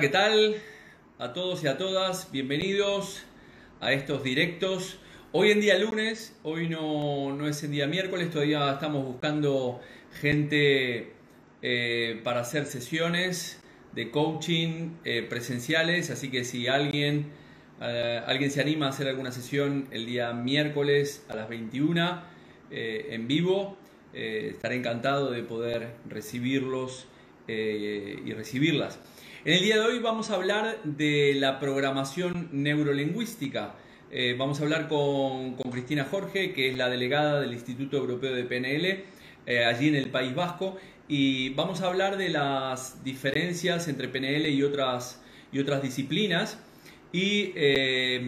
¿qué tal? A todos y a todas, bienvenidos a estos directos. Hoy en día lunes, hoy no, no es en día miércoles, todavía estamos buscando gente eh, para hacer sesiones de coaching eh, presenciales, así que si alguien, eh, alguien se anima a hacer alguna sesión el día miércoles a las 21 en vivo, estaré encantado de poder recibirlos y recibirlas. En el día de hoy vamos a hablar de la programación neurolingüística. vamos a hablar con, Cristina Jorge, que es la delegada del Instituto Europeo de PNL, allí en el País Vasco, y vamos a hablar de las diferencias entre PNL y otras, disciplinas y eh,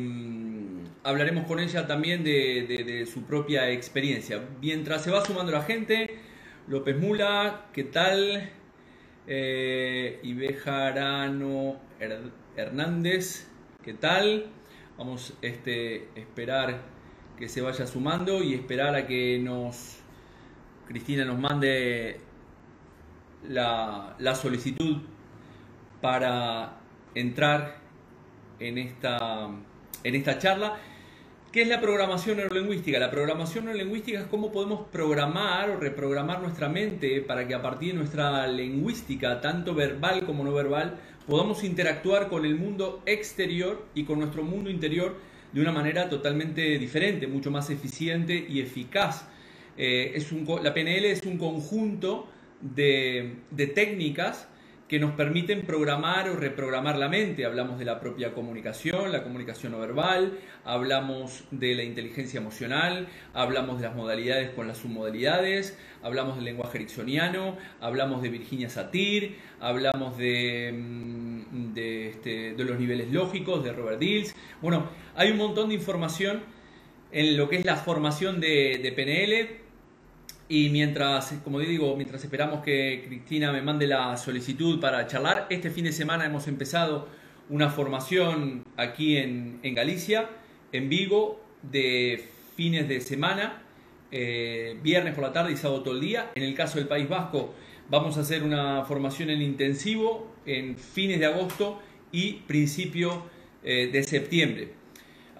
hablaremos con ella también de, su propia experiencia. Mientras se va sumando la gente, López Mula, ¿qué tal? Eh, Ibejarano Hernández, ¿qué tal? Vamos a este, esperar que se vaya sumando y esperar a que nos Cristina nos mande la, solicitud para entrar en esta, en esta charla. ¿Qué es la programación neurolingüística? La programación neurolingüística es cómo podemos programar o reprogramar nuestra mente para que a partir de nuestra lingüística, tanto verbal como no verbal, podamos interactuar con el mundo exterior y con nuestro mundo interior de una manera totalmente diferente, mucho más eficiente y eficaz. Eh, es un, la PNL es un conjunto de, técnicas que nos permiten programar o reprogramar la mente. Hablamos de la propia comunicación, la comunicación no verbal, hablamos de la inteligencia emocional, hablamos de las modalidades con las submodalidades, hablamos del lenguaje ericksoniano, hablamos de Virginia Satir, hablamos de, mm, este, los niveles lógicos de Robert Dills. Bueno, hay un montón de información en lo que es la formación de PNL y mientras, como digo, mientras esperamos que Cristina me mande la solicitud para charlar, este fin de semana hemos empezado una formación aquí en, Galicia, en Vigo, de fines de semana, eh, viernes por la tarde y sábado todo el día. En el caso del País Vasco, vamos a hacer una formación en intensivo en fines de agosto y principio eh, de septiembre.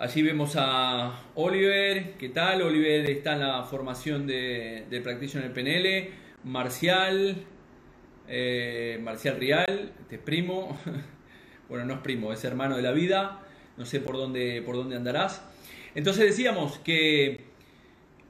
Allí vemos a Oliver, ¿qué tal? Oliver está en la formación de, Practitioner PNL, Marcial, eh, Marcial Rial, este es primo, bueno, no es primo, es hermano de la vida, no sé por dónde, por dónde andarás. Entonces decíamos que,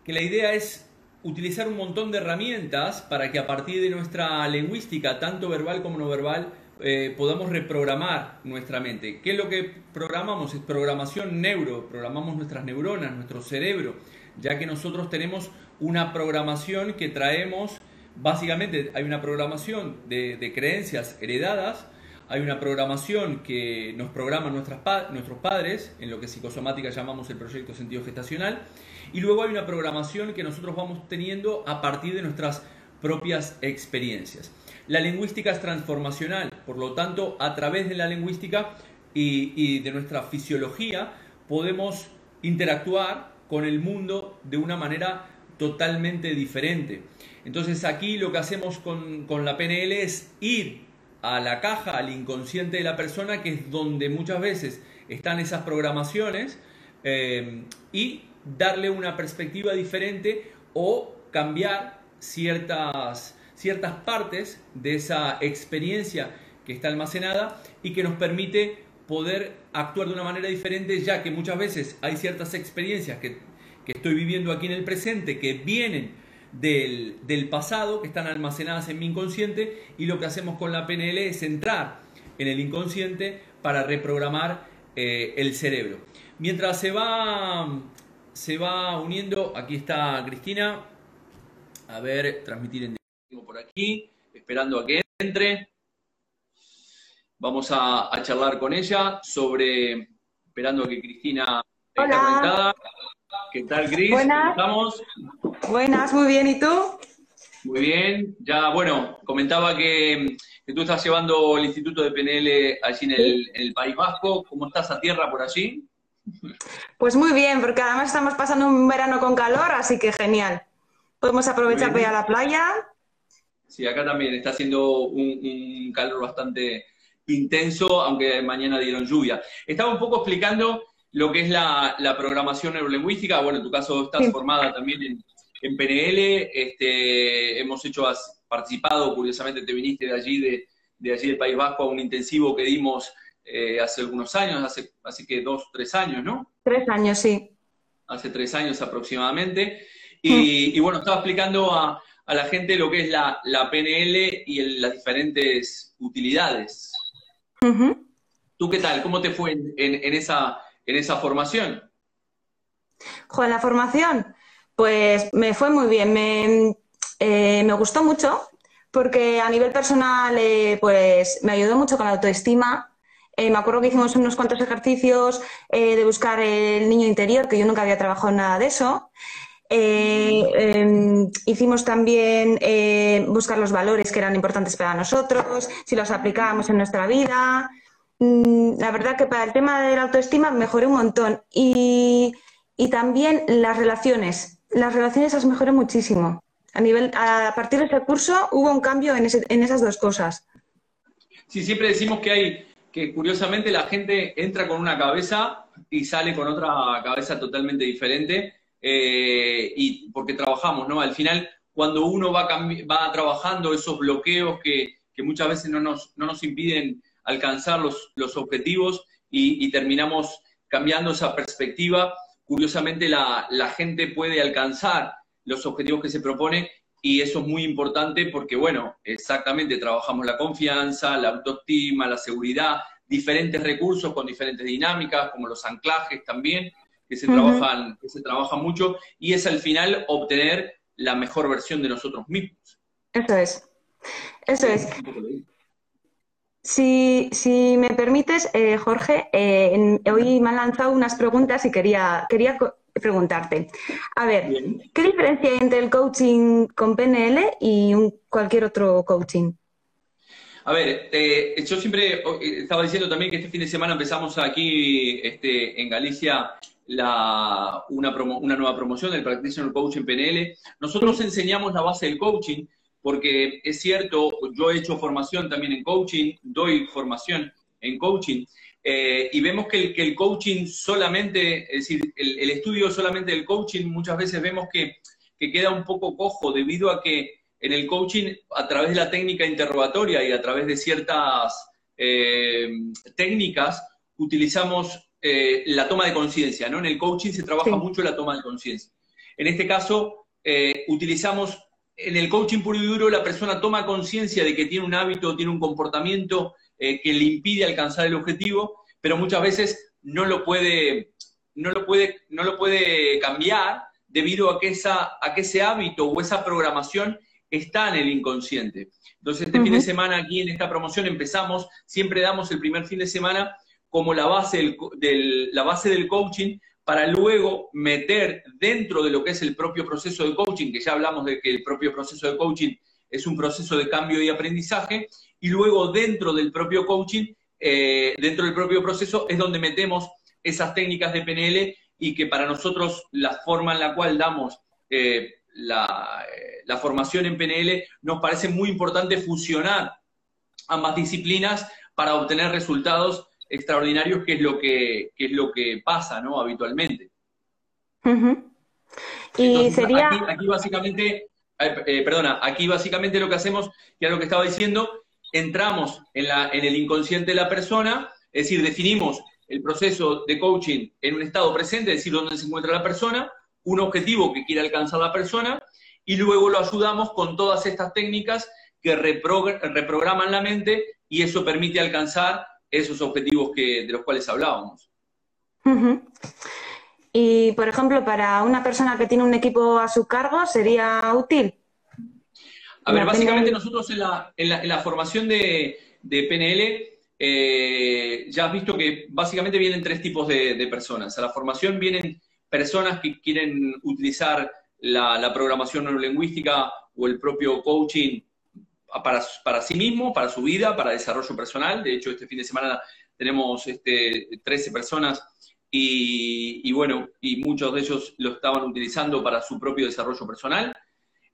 que la idea es utilizar un montón de herramientas para que a partir de nuestra lingüística, tanto verbal como no verbal, eh, podamos reprogramar nuestra mente. ¿Qué es lo que programamos? Es programación neuro, programamos nuestras neuronas, nuestro cerebro, ya que nosotros tenemos una programación que traemos, básicamente hay una programación de, creencias heredadas, hay una programación que nos programan nuestros padres, en lo que psicosomática llamamos el proyecto sentido gestacional, y luego hay una programación que nosotros vamos teniendo a partir de nuestras propias experiencias. La lingüística es transformacional, por lo tanto, a través de la lingüística y, de nuestra fisiología podemos interactuar con el mundo de una manera totalmente diferente. Entonces aquí lo que hacemos con, la PNL es ir a la caja, al inconsciente de la persona, que es donde muchas veces están esas programaciones, eh, y darle una perspectiva diferente o cambiar ciertas ciertas partes de esa experiencia que está almacenada y que nos permite poder actuar de una manera diferente, ya que muchas veces hay ciertas experiencias que, estoy viviendo aquí en el presente que vienen del, pasado, que están almacenadas en mi inconsciente, y lo que hacemos con la PNL es entrar en el inconsciente para reprogramar eh, el cerebro. Mientras se va, se va uniendo, aquí está Cristina, a ver, transmitir en por aquí, esperando a que entre. Vamos a, charlar con ella sobre, esperando a que Cristina esté conectada. ¿Qué tal, Cris? Buenas. estamos? Buenas, muy bien. ¿Y tú? Muy bien. Ya, bueno, comentaba que, tú estás llevando el Instituto de PNL allí en el, en el País Vasco. ¿Cómo estás a tierra por allí? Pues muy bien, porque además estamos pasando un verano con calor, así que genial. Podemos aprovechar para ir a la playa Sí, acá también está haciendo un, calor bastante intenso, aunque mañana dieron lluvia. Estaba un poco explicando lo que es la, programación neurolingüística. Bueno, en tu caso estás formada también en, en, PNL. Este, hemos hecho, has participado, curiosamente te viniste de allí, de, allí del País Vasco, a un intensivo que dimos eh, hace algunos años, hace, así que dos, tres años, ¿no? Tres años, sí. Hace tres años aproximadamente. Y, bueno, estaba explicando a, la gente lo que es la, PNL y las diferentes utilidades. ¿Tú qué tal? ¿Cómo te fue en, esa, en esa formación? Joder, la formación, pues me fue muy bien. Me, eh, me gustó mucho porque a nivel personal, eh, pues me ayudó mucho con la autoestima. Eh, me acuerdo que hicimos unos cuantos ejercicios de buscar el niño interior, que yo nunca había trabajado en nada de eso. Em, hicimos también buscar los valores que eran importantes para nosotros, si los aplicábamos en nuestra vida. Mm, la verdad que para el tema de la autoestima mejoré un montón. Y, también las relaciones. Las relaciones las mejoré muchísimo. A, nivel, a partir de ese curso hubo un cambio en, esas dos cosas. Sí, siempre decimos que hay, que curiosamente la gente entra con una cabeza y sale con otra cabeza totalmente diferente, eh, y porque trabajamos, ¿no? Al final, cuando uno va, va trabajando esos bloqueos que, que muchas veces no nos, no nos impiden alcanzar los, los objetivos y, terminamos cambiando esa perspectiva. Curiosamente, la, la, gente puede alcanzar los objetivos que se propone y eso es muy importante porque, bueno, exactamente, trabajamos la confianza, la autoestima, la seguridad, diferentes recursos con diferentes dinámicas, como los anclajes también, que se, trabajan, que se trabajan mucho, y es al final obtener la mejor versión de nosotros mismos. Eso es. Eso es. Si, si me permites, eh, Jorge, eh, hoy me han lanzado unas preguntas y quería, quería preguntarte. A ver, ¿qué diferencia hay entre el coaching con PNL y cualquier otro coaching? A ver, eh, yo siempre estaba diciendo también que este fin de semana empezamos aquí este, en Galicia la, una, una nueva promoción del Practitioner Coaching PNL. Nosotros enseñamos la base del coaching, porque es cierto, yo he hecho formación también en coaching, doy formación en coaching, eh, y vemos que el, coaching solamente, es decir, el, estudio solamente del coaching, muchas veces vemos que, queda un poco cojo debido a que en el coaching, a través de la técnica interrogatoria y a través de ciertas eh, técnicas, utilizamos eh, la toma de conciencia, ¿no? En el coaching se trabaja mucho la toma de conciencia. En este caso, utilizamos en el coaching puro y duro la persona toma conciencia de que tiene un hábito, tiene un comportamiento eh, que le impide alcanzar el objetivo, pero muchas veces no lo puede, no lo puede, no lo puede cambiar debido a que, esa, a que ese hábito o esa programación está en el inconsciente. Entonces, este fin de semana aquí en esta promoción empezamos, siempre damos el primer fin de semana como la base del, la base del coaching para luego meter dentro de lo que es el propio proceso de coaching, que ya hablamos de que el propio proceso de coaching es un proceso de cambio y aprendizaje, y luego dentro del propio coaching, eh, dentro del propio proceso, es donde metemos esas técnicas de PNL y que para nosotros la forma en la cual damos eh, eh, la formación en PNL nos parece muy importante fusionar ambas disciplinas para obtener resultados extraordinarios, que es lo que, es lo que pasa, ¿no? Habitualmente. Y sería... Aquí, básicamente, eh, perdona, aquí básicamente lo que hacemos, ya lo que estaba diciendo, entramos en, la, en el inconsciente de la persona, es decir, definimos el proceso de coaching en un estado presente, es decir, dónde se encuentra la persona, un objetivo que quiere alcanzar la persona, y luego lo ayudamos con todas estas técnicas que reprograman la mente y eso permite alcanzar esos objetivos que, de los cuales hablábamos. Y, por ejemplo, para una persona que tiene un equipo a su cargo, ¿sería útil? A ver, básicamente nosotros en la, en la, formación de, PNL eh, ya has visto que básicamente vienen tres tipos de, personas. A la formación vienen personas que quieren utilizar la, la programación neurolingüística o el propio coaching para, para, sí mismo, para su vida, para desarrollo personal. De hecho, este fin de semana tenemos este, 13 personas y, bueno, y muchos de ellos lo estaban utilizando para su propio desarrollo personal.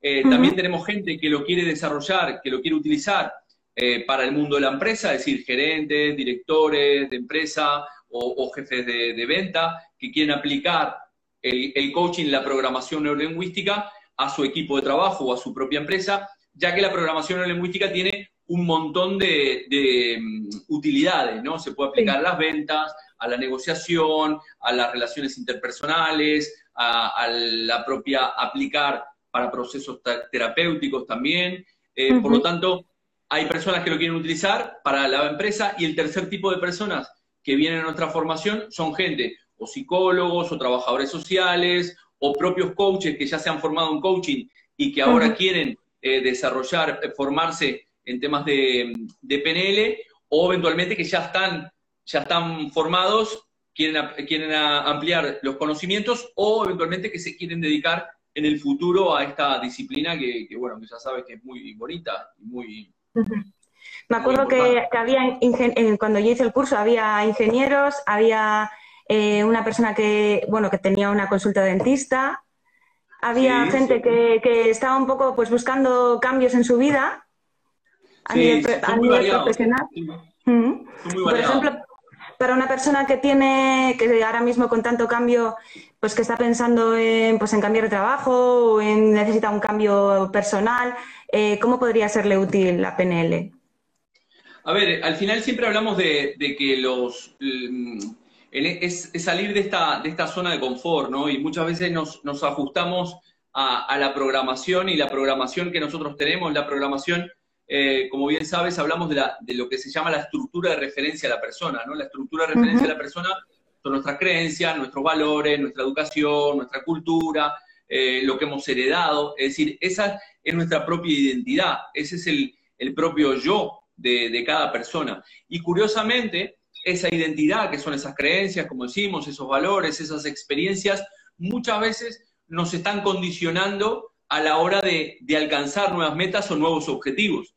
Eh, también tenemos gente que lo quiere desarrollar, que lo quiere utilizar eh, para el mundo de la empresa, es decir, gerentes, directores de empresa o, jefes de, venta que quieren aplicar el, el coaching, la programación neurolingüística a su equipo de trabajo o a su propia empresa, ya que la programación neurolingüística tiene un montón de, mm, utilidades, ¿no? Se puede aplicar a las ventas, a la negociación, a las relaciones interpersonales, a, la propia aplicar para procesos terapéuticos también. Eh, por lo tanto, hay personas que lo quieren utilizar para la empresa y el tercer tipo de personas que vienen a nuestra formación son gente o psicólogos o trabajadores sociales o propios coaches que ya se han formado en coaching y que ahora quieren eh, desarrollar, eh, formarse en temas de, PNL o eventualmente que ya están, ya están formados, quieren, quieren ampliar los conocimientos o eventualmente que se quieren dedicar en el futuro a esta disciplina que, bueno, que ya sabes que es muy bonita y muy... Me acuerdo que, había, eh, cuando yo hice el curso, había ingenieros, había eh, una persona que, bueno, que tenía una consulta dentista, había gente Que, que, estaba un poco pues buscando cambios en su vida. A nivel, profesional. Por ejemplo, para una persona que tiene, que ahora mismo con tanto cambio, pues que está pensando en, pues en cambiar de trabajo o en necesita un cambio personal, eh, ¿cómo podría serle útil la PNL? A ver, al final siempre hablamos de, que los es, salir de esta, de esta zona de confort, ¿no? Y muchas veces nos, nos ajustamos a, a, la programación y la programación que nosotros tenemos, la programación eh, como bien sabes, hablamos de, lo que se llama la estructura de referencia a la persona, ¿no? La estructura de referencia a la persona son nuestras creencias, nuestros valores, nuestra educación, nuestra cultura, eh, lo que hemos heredado. Es decir, esa es nuestra propia identidad, ese es el, propio yo de, cada persona. Y curiosamente, esa identidad, que son esas creencias, como decimos, esos valores, esas experiencias, muchas veces nos están condicionando a la hora de, alcanzar nuevas metas o nuevos objetivos.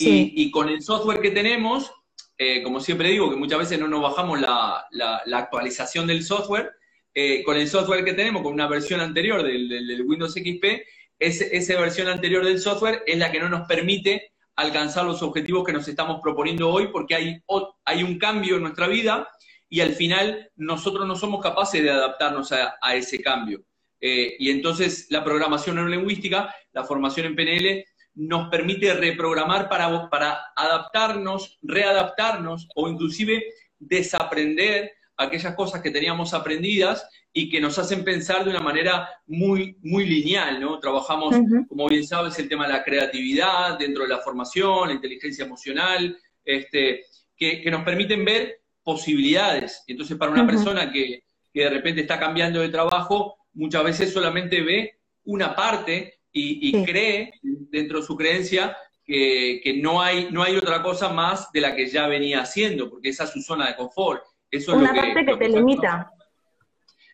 Y, con el software que tenemos, eh, como siempre digo, que muchas veces no nos bajamos la, actualización del software, eh, con el software que tenemos, con una versión anterior del, Windows XP, esa versión anterior del software es la que no nos permite alcanzar los objetivos que nos estamos proponiendo hoy porque hay, hay un cambio en nuestra vida y al final nosotros no somos capaces de adaptarnos a ese cambio. Eh, y entonces la programación neurolingüística, la formación en PNL, nos permite reprogramar para, para adaptarnos, readaptarnos o inclusive desaprender aquellas cosas que teníamos aprendidas y que nos hacen pensar de una manera muy, muy lineal, ¿no? Trabajamos, como bien sabes, el tema de la creatividad dentro de la formación, la inteligencia emocional, este, que, nos permiten ver posibilidades. Entonces, para una persona que, que de repente está cambiando de trabajo, muchas veces solamente ve una parte y, cree dentro de su creencia que, no, hay, no hay otra cosa más de la que ya venía haciendo, porque esa es su zona de confort. Eso una es lo parte que, te limita.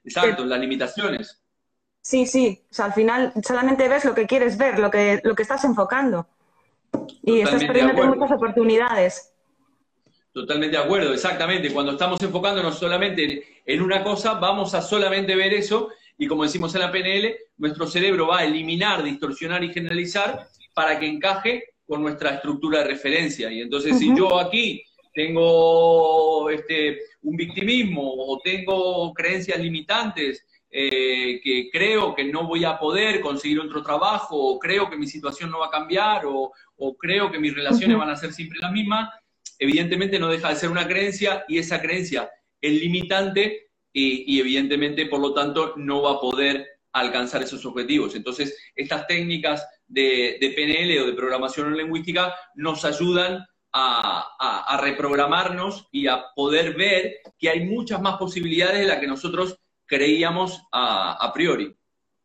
Exacto, las limitaciones. Sí, sí, o sea, al final solamente ves lo que quieres ver, lo que, lo que estás enfocando. Y estás perdiendo muchas oportunidades. Totalmente de acuerdo, exactamente. Cuando estamos enfocándonos solamente en una cosa, vamos a solamente ver eso y como decimos en la PNL, nuestro cerebro va a eliminar, distorsionar y generalizar para que encaje con nuestra estructura de referencia. Y entonces, si yo aquí tengo este, un victimismo o tengo creencias limitantes, eh, que creo que no voy a poder conseguir otro trabajo, o creo que mi situación no va a cambiar, o, creo que mis relaciones van a ser siempre las mismas, evidentemente no deja de ser una creencia y esa creencia es limitante y, evidentemente, por lo tanto, no va a poder alcanzar esos objetivos. Entonces, estas técnicas de, PNL o de programación lingüística nos ayudan a, reprogramarnos y a poder ver que hay muchas más posibilidades de las que nosotros creíamos a, priori.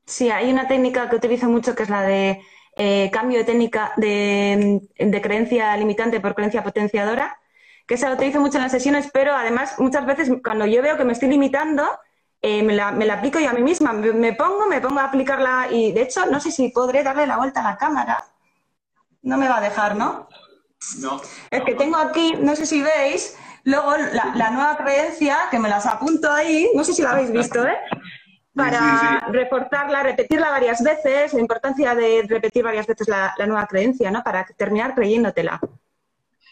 Sí, hay una técnica que utilizo mucho que es la de eh, cambio de técnica de, creencia limitante por creencia potenciadora, que se lo utilizo mucho en las sesiones, pero además muchas veces cuando yo veo que me estoy limitando, eh, me, la, aplico yo a mí misma. Me, pongo, me pongo a aplicarla y de hecho no sé si podré darle la vuelta a la cámara. No me va a dejar, ¿no? No. Es que tengo aquí, no sé si veis, luego la, nueva creencia, que me las apunto ahí, no sé si la habéis visto, ¿eh? Para reforzarla, repetirla varias veces, la importancia de repetir varias veces la, la nueva creencia, ¿no? Para terminar creyéndotela.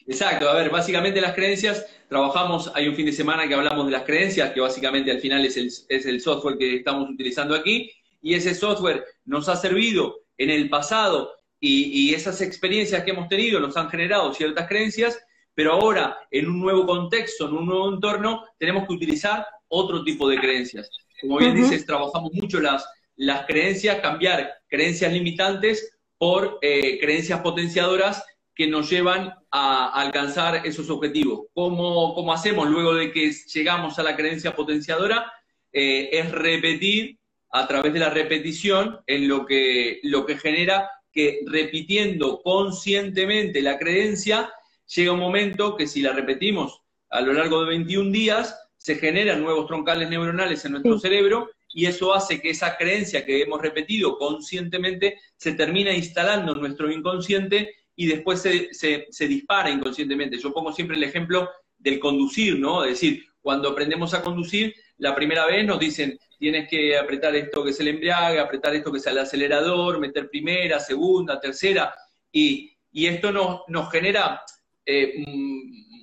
Exacto, a ver, básicamente las creencias, trabajamos, hay un fin de semana que hablamos de las creencias, que básicamente al final es el, es el software que estamos utilizando aquí, y ese software nos ha servido en el pasado y, y, esas experiencias que hemos tenido nos han generado ciertas creencias, pero ahora en un nuevo contexto, en un nuevo entorno, tenemos que utilizar otro tipo de creencias. Como bien uh -huh. dices, trabajamos mucho las, las creencias, cambiar creencias limitantes por eh, creencias potenciadoras que nos llevan a, a alcanzar esos objetivos. ¿Cómo, ¿Cómo, hacemos luego de que llegamos a la creencia potenciadora? Eh, es repetir a través de la repetición en lo que, lo que genera que repitiendo conscientemente la creencia, llega un momento que si la repetimos a lo largo de 21 días, se generan nuevos troncales neuronales en nuestro sí. cerebro y eso hace que esa creencia que hemos repetido conscientemente se termina instalando en nuestro inconsciente y después se, se, se, dispara inconscientemente. Yo pongo siempre el ejemplo del conducir, ¿no? Es decir, cuando aprendemos a conducir, la primera vez nos dicen, tienes que apretar esto que es el embriague, apretar esto que es el acelerador, meter primera, segunda, tercera, y, y esto nos, nos genera eh,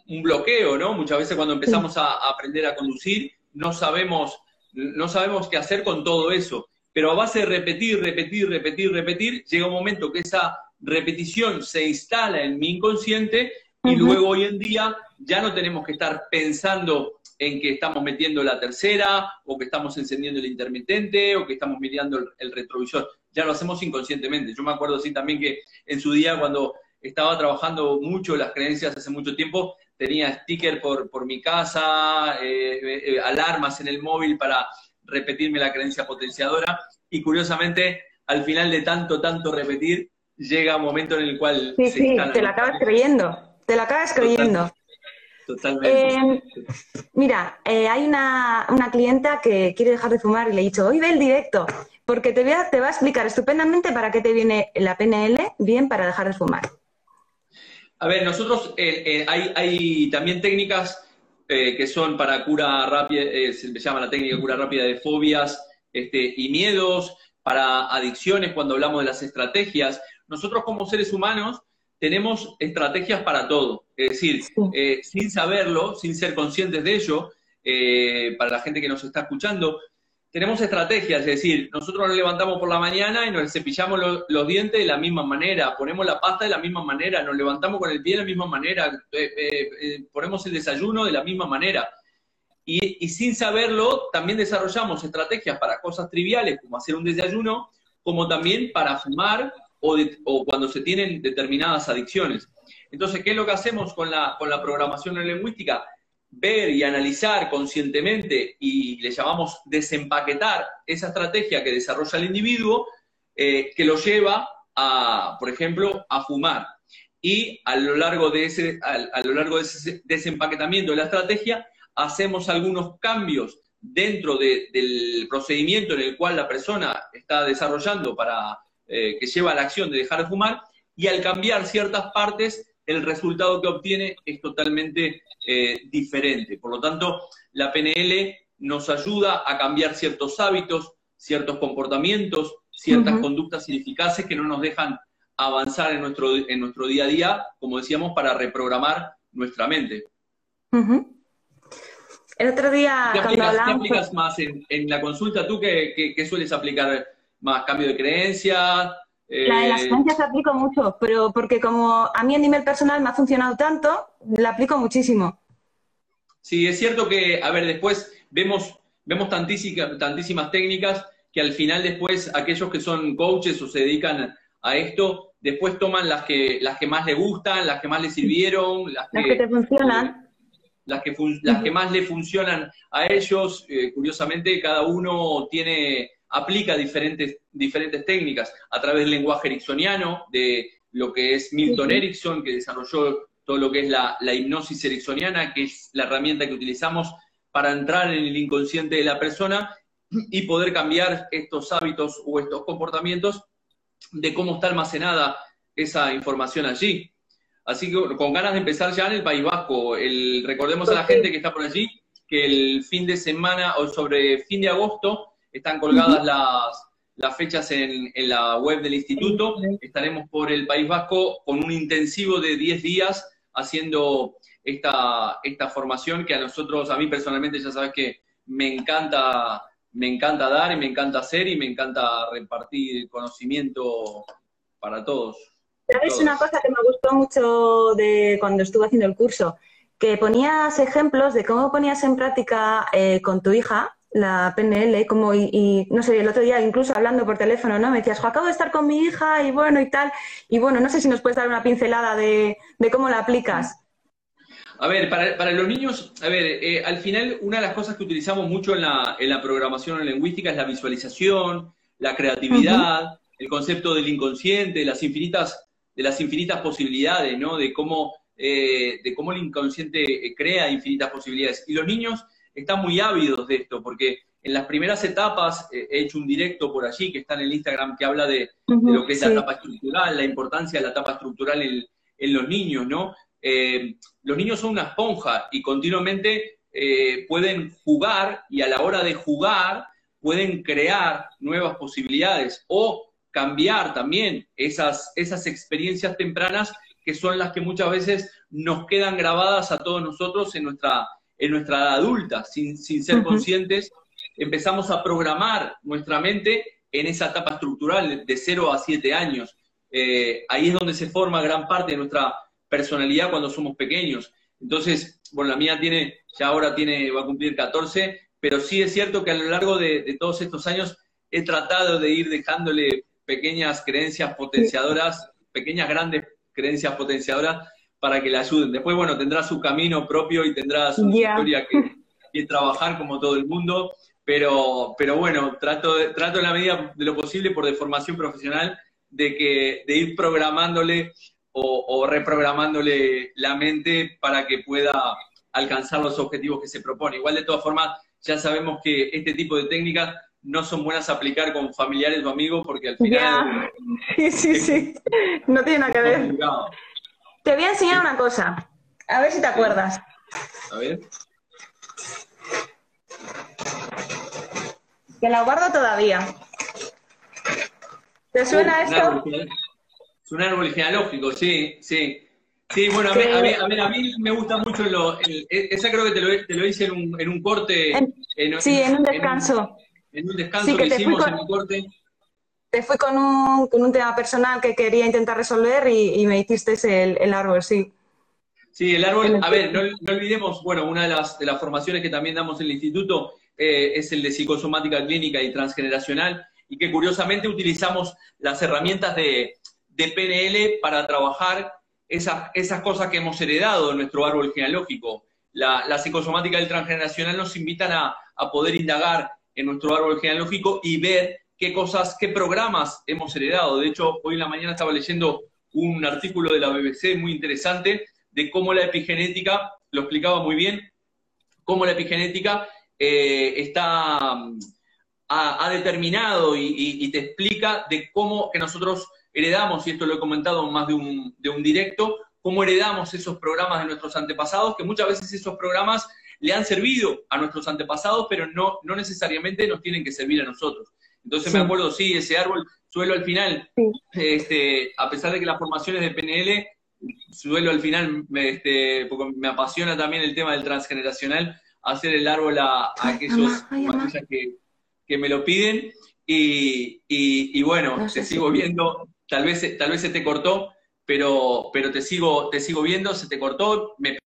un bloqueo, ¿no? Muchas veces cuando empezamos a, a, aprender a conducir, no sabemos, no sabemos qué hacer con todo eso. Pero a base de repetir, repetir, repetir, repetir, llega un momento que esa repetición se instala en mi inconsciente y uh -huh. luego hoy en día ya no tenemos que estar pensando en que estamos metiendo la tercera, o que estamos encendiendo el intermitente, o que estamos mirando el, el, retrovisor. Ya lo hacemos inconscientemente. Yo me acuerdo así también que en su día, cuando estaba trabajando mucho las creencias hace mucho tiempo, tenía sticker por, por mi casa, eh, eh, alarmas en el móvil para repetirme la creencia potenciadora, y curiosamente, al final de tanto, tanto repetir, llega un momento en el cual... Sí, sí, te la acabas creyendo, te la acabas creyendo. Totalmente. Eh, mira, eh, hay una, una, clienta que quiere dejar de fumar y le he dicho, hoy ve el directo, porque te, voy a, te va a explicar estupendamente para qué te viene la PNL bien para dejar de fumar. A ver, nosotros eh, hay, hay, también técnicas que son para cura rápida, se llama la técnica de cura rápida de fobias este, y miedos, para adicciones, cuando hablamos de las estrategias. Nosotros como seres humanos tenemos estrategias para todo. Es decir, eh, sin saberlo, sin ser conscientes de ello, eh, para la gente que nos está escuchando, tenemos estrategias, es decir, nosotros nos levantamos por la mañana y nos cepillamos lo, los dientes de la misma manera, ponemos la pasta de la misma manera, nos levantamos con el pie de la misma manera, eh, eh ponemos el desayuno de la misma manera. Y, y, sin saberlo, también desarrollamos estrategias para cosas triviales, como hacer un desayuno, como también para fumar o, de, o cuando se tienen determinadas adicciones. Entonces, ¿qué es lo que hacemos con la, con la programación lingüística? Ver y analizar conscientemente y le llamamos desempaquetar esa estrategia que desarrolla el individuo eh, que lo lleva a, por ejemplo, a fumar. Y a lo largo de ese, a, a lo largo de ese desempaquetamiento de la estrategia, hacemos algunos cambios dentro de, del procedimiento en el cual la persona está desarrollando para eh, que lleva a la acción de dejar de fumar y al cambiar ciertas partes el resultado que obtiene es totalmente eh, diferente. Por lo tanto, la PNL nos ayuda a cambiar ciertos hábitos, ciertos comportamientos, ciertas uh -huh. conductas ineficaces que no nos dejan avanzar en nuestro, en nuestro día a día, como decíamos, para reprogramar nuestra mente. Uh -huh. El otro día, ¿Qué aplicas, hablamos... ¿qué aplicas más en, en, la consulta? ¿Tú qué, qué, qué, sueles aplicar más? ¿Cambio de creencias? Eh... La de las creencias aplico mucho, pero porque como a mí a nivel personal me ha funcionado tanto, la aplico muchísimo. Sí, es cierto que, a ver, después vemos, vemos tantísimas, tantísimas técnicas que al final después aquellos que son coaches o se dedican a esto, después toman las que, las que más les gustan, las que más les sirvieron, las que, las que te funcionan las que, las que más le funcionan a ellos. Eh, curiosamente, cada uno tiene, aplica diferentes, diferentes técnicas a través del lenguaje ericksoniano, de lo que es Milton Erickson, que desarrolló todo lo que es la, la hipnosis ericksoniana, que es la herramienta que utilizamos para entrar en el inconsciente de la persona y poder cambiar estos hábitos o estos comportamientos de cómo está almacenada esa información allí. Así que con ganas de empezar ya en el País Vasco. El, recordemos a la gente que está por allí que el fin de semana o sobre fin de agosto están colgadas uh -huh. las, las, fechas en, en, la web del instituto. Estaremos por el País Vasco con un intensivo de 10 días haciendo esta, esta formación que a nosotros, a mí personalmente, ya sabes que me encanta, me encanta dar y me encanta hacer y me encanta repartir conocimiento para todos. ¿Sabes una cosa que me gustó mucho de cuando estuve haciendo el curso? Que ponías ejemplos de cómo ponías en práctica eh, con tu hija la PNL, como y, no sé, el otro día incluso hablando por teléfono, ¿no? Me decías, acabo de estar con mi hija y bueno y tal. Y bueno, no sé si nos puedes dar una pincelada de, cómo la aplicas. A ver, para, los niños, a ver, eh, al final una de las cosas que utilizamos mucho en la, en la programación lingüística es la visualización, la creatividad, el concepto del inconsciente, las infinitas de las infinitas posibilidades, ¿no? De cómo, eh, de cómo el inconsciente eh, crea infinitas posibilidades. Y los niños están muy ávidos de esto, porque en las primeras etapas eh, he hecho un directo por allí que está en el Instagram que habla de, lo que es la etapa estructural, la importancia de la etapa estructural en, los niños, ¿no? los niños son una esponja y continuamente pueden jugar y a la hora de jugar pueden crear nuevas posibilidades o cambiar también esas, esas experiencias tempranas que son las que muchas veces nos quedan grabadas a todos nosotros en nuestra, en nuestra edad adulta, sin, ser conscientes, empezamos a programar nuestra mente en esa etapa estructural de 0 a 7 años. Eh, ahí es donde se forma gran parte de nuestra personalidad cuando somos pequeños. Entonces, bueno, la mía tiene, ya ahora tiene, va a cumplir 14, pero sí es cierto que a lo largo de, de todos estos años he tratado de ir dejándole pequeñas creencias potenciadoras, pequeñas grandes creencias potenciadoras para que le ayuden. Después, bueno, tendrá su camino propio y tendrá su historia que, trabajar como todo el mundo, pero, pero bueno, trato, trato en la medida de lo posible por deformación profesional de, que, de ir programándole o, o reprogramándole la mente para que pueda alcanzar los objetivos que se propone. Igual de todas formas, ya sabemos que este tipo de técnicas no son buenas a aplicar con familiares o amigos porque al final... Sí, sí, sí. No tiene nada que ver. Te voy a enseñar una cosa. A ver si te acuerdas. A ver. Que la guardo todavía. ¿Te suena esto? es un árbol genealógico, sí, sí. Sí, bueno, a, mí, a, mí, me gusta mucho lo, esa creo que te lo, te lo hice en un, en un corte. sí, en un descanso en un descanso que, hicimos en el corte. Te fui con un, con un tema personal que quería intentar resolver y, me hiciste el, el, árbol, sí. Sí, el árbol, a ver, no, olvidemos, bueno, una de las, de las formaciones que también damos en el instituto eh, es el de psicosomática clínica y transgeneracional, y que curiosamente utilizamos las herramientas de, de PNL para trabajar esas, esas cosas que hemos heredado de nuestro árbol genealógico. La, la psicosomática y transgeneracional nos invitan a, a poder indagar en nuestro árbol genealógico y ver qué cosas, qué programas hemos heredado. De hecho, hoy en la mañana estaba leyendo un artículo de la BBC muy interesante de cómo la epigenética, lo explicaba muy bien, cómo la epigenética eh, está, ha, determinado y, te explica de cómo que nosotros heredamos, y esto lo he comentado más de un, de un directo, cómo heredamos esos programas de nuestros antepasados, que muchas veces esos programas le han servido a nuestros antepasados, pero no, no necesariamente nos tienen que servir a nosotros. Entonces me acuerdo, sí, ese árbol, suelo al final, este, a pesar de que las formaciones de PNL, suelo al final, me, este, porque me apasiona también el tema del transgeneracional, hacer el árbol a, aquellos que, que, me lo piden. Y, y, bueno, te sigo viendo, tal vez, tal vez se te cortó, pero, pero te sigo, te sigo viendo, se te cortó, me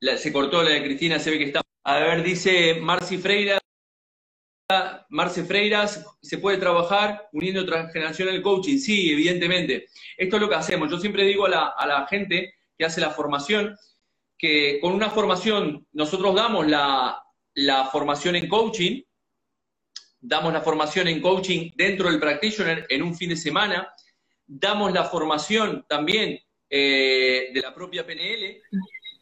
se cortó la de Cristina, se ve que está. A ver, dice Marci Freiras. Marce Freiras, ¿se puede trabajar uniendo transgeneracional coaching? Sí, evidentemente. Esto es lo que hacemos. Yo siempre digo a la, a la gente que hace la formación que con una formación nosotros damos la, la formación en coaching, damos la formación en coaching dentro del practitioner en un fin de semana, damos la formación también eh, de la propia PNL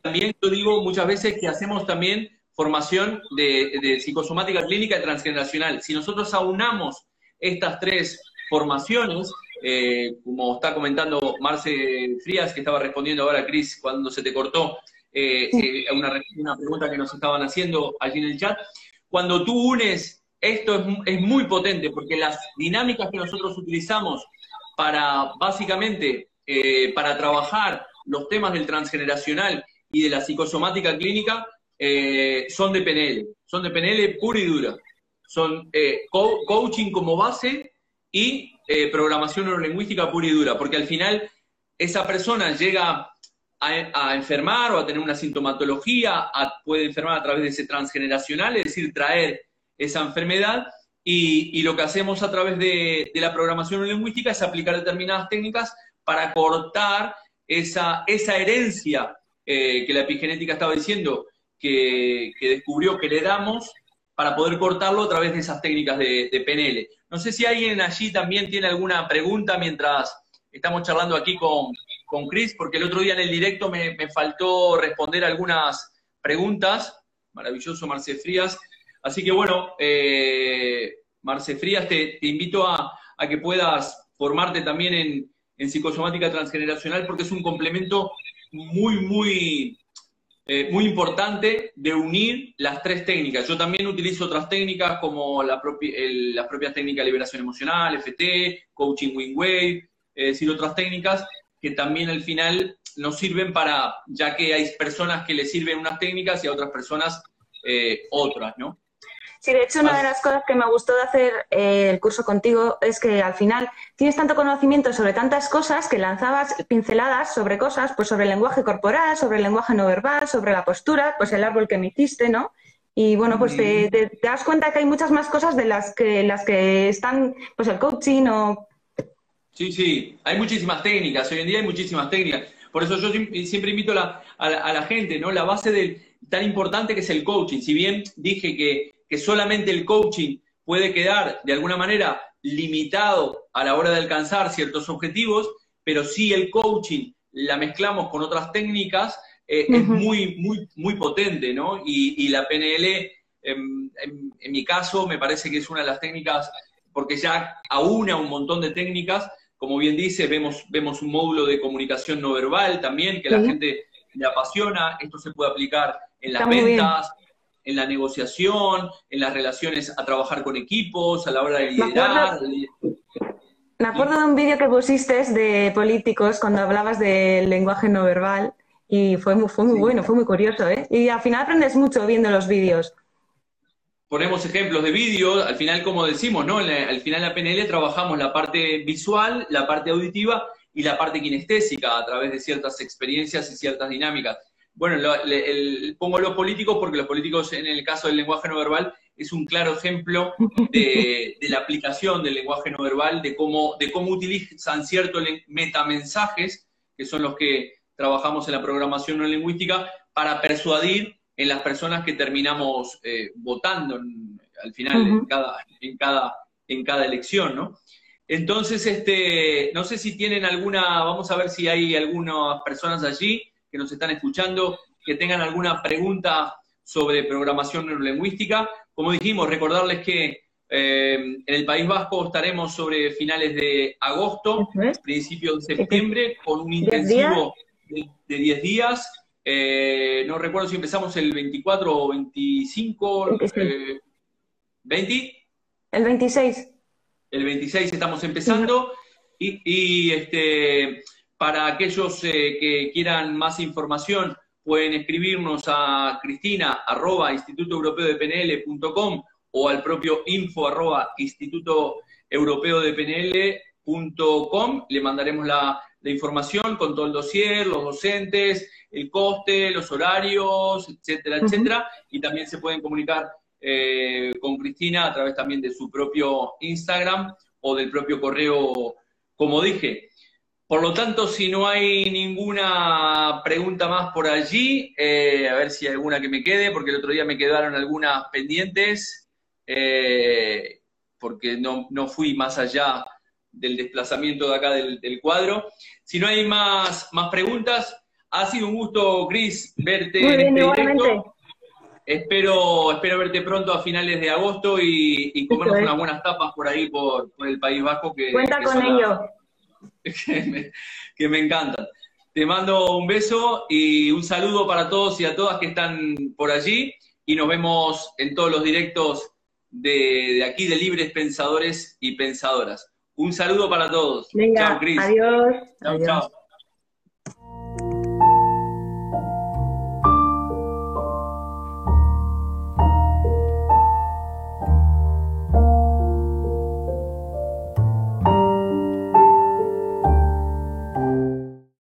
también yo digo muchas veces que hacemos también formación de, psicosomática clínica y transgeneracional. Si nosotros aunamos estas tres formaciones, eh, como está comentando Marce Frías, que estaba respondiendo ahora, Cris, cuando se te cortó eh, eh, una, una, pregunta que nos estaban haciendo allí en el chat, cuando tú unes, esto es, es muy potente, porque las dinámicas que nosotros utilizamos para básicamente para trabajar los temas del transgeneracional y de la psicosomática clínica eh, son de PNL, son de PNL pura y dura. Son eh, coaching como base y programación neurolingüística pura y dura, porque al final esa persona llega a, enfermar o a tener una sintomatología, puede enfermar a través de ese transgeneracional, es decir, traer esa enfermedad y, lo que hacemos a través de, la programación lingüística es aplicar determinadas técnicas para cortar esa, esa herencia eh, que la epigenética estaba diciendo que, descubrió que le damos para poder cortarlo a través de esas técnicas de, PNL. No sé si alguien allí también tiene alguna pregunta mientras estamos charlando aquí con, con Chris, porque el otro día en el directo me, faltó responder algunas preguntas. Maravilloso, Marce Frías. Así que bueno, eh, Marce Frías, te, invito a, que puedas formarte también en, psicosomática transgeneracional, porque es un complemento muy, muy, eh, muy importante de unir las tres técnicas. Yo también utilizo otras técnicas como la propia, las propias técnicas de liberación emocional, FT, coaching wing wave, es decir, otras técnicas que también al final nos sirven para, ya que hay personas que les sirven unas técnicas y a otras personas eh, otras, ¿no? Sí, de hecho, una de las cosas que me gustó de hacer eh, el curso contigo es que al final tienes tanto conocimiento sobre tantas cosas que lanzabas pinceladas sobre cosas, pues sobre el lenguaje corporal, sobre el lenguaje no verbal, sobre la postura, pues el árbol que me hiciste, ¿no? Y bueno, pues te, te, das cuenta que hay muchas más cosas de las que las que están, pues el coaching o Sí, sí, hay muchísimas técnicas, hoy en día hay muchísimas técnicas. Por eso yo siempre invito a la, gente, ¿no? La base del, tan importante que es el coaching. Si bien dije que, solamente el coaching puede quedar de alguna manera limitado a la hora de alcanzar ciertos objetivos, pero si el coaching la mezclamos con otras técnicas, eh, es muy, muy, muy potente, ¿no? Y, la PNL, en, mi caso, me parece que es una de las técnicas, porque ya aúna un montón de técnicas como bien dice, vemos, vemos un módulo de comunicación no verbal también, que la gente le apasiona. Esto se puede aplicar en las ventas, en la negociación, en las relaciones a trabajar con equipos, a la hora de liderar. Me acuerdo, de un vídeo que pusiste de políticos cuando hablabas del lenguaje no verbal y fue muy, fue muy bueno, fue muy curioso. ¿eh? Y al final aprendes mucho viendo los vídeos ponemos ejemplos de vídeo, al final, como decimos, ¿no? al final en la PNL trabajamos la parte visual, la parte auditiva y la parte kinestésica a través de ciertas experiencias y ciertas dinámicas. Bueno, pongo los políticos porque los políticos, en el caso del lenguaje no verbal, es un claro ejemplo de, la aplicación del lenguaje no verbal, de cómo, de cómo utilizan ciertos metamensajes, que son los que trabajamos en la programación no lingüística, para persuadir en las personas que terminamos eh, votando al final en, cada, en, cada, en cada elección, ¿no? Entonces, este, no sé si tienen alguna, vamos a ver si hay algunas personas allí que nos están escuchando que tengan alguna pregunta sobre programación neurolingüística. Como dijimos, recordarles que eh, en el País Vasco estaremos sobre finales de agosto, principios de septiembre, con un intensivo de 10 días eh, no recuerdo si empezamos el 24 o 25. Eh, ¿20? El 26. El 26 estamos empezando. Y, este, para aquellos eh, que quieran más información, pueden escribirnos a cristina arroba instituto europeo de PNL.com o al propio info arroba instituto europeo de PNL.com. Le mandaremos la, la información con todo el dossier, los docentes, el coste, los horarios, etcétera, etcétera. Y también se pueden comunicar eh, con Cristina a través también de su propio Instagram o del propio correo, como dije. Por lo tanto, si no hay ninguna pregunta más por allí, eh, a ver si hay alguna que me quede, porque el otro día me quedaron algunas pendientes, eh, porque no, no fui más allá del desplazamiento de acá del, cuadro. Si no hay más, más preguntas, ha sido un gusto, Cris, verte en este directo. Espero, espero verte pronto a finales de agosto y, y comernos unas buenas tapas por ahí, por, el País Vasco. Que, Cuenta con ello. que, me, encantan. Te mando un beso y un saludo para todos y a todas que están por allí y nos vemos en todos los directos de, de aquí de Libres Pensadores y Pensadoras. Un saludo para todos. Venga, Chao, Cris. adiós. Chao, adiós. chao.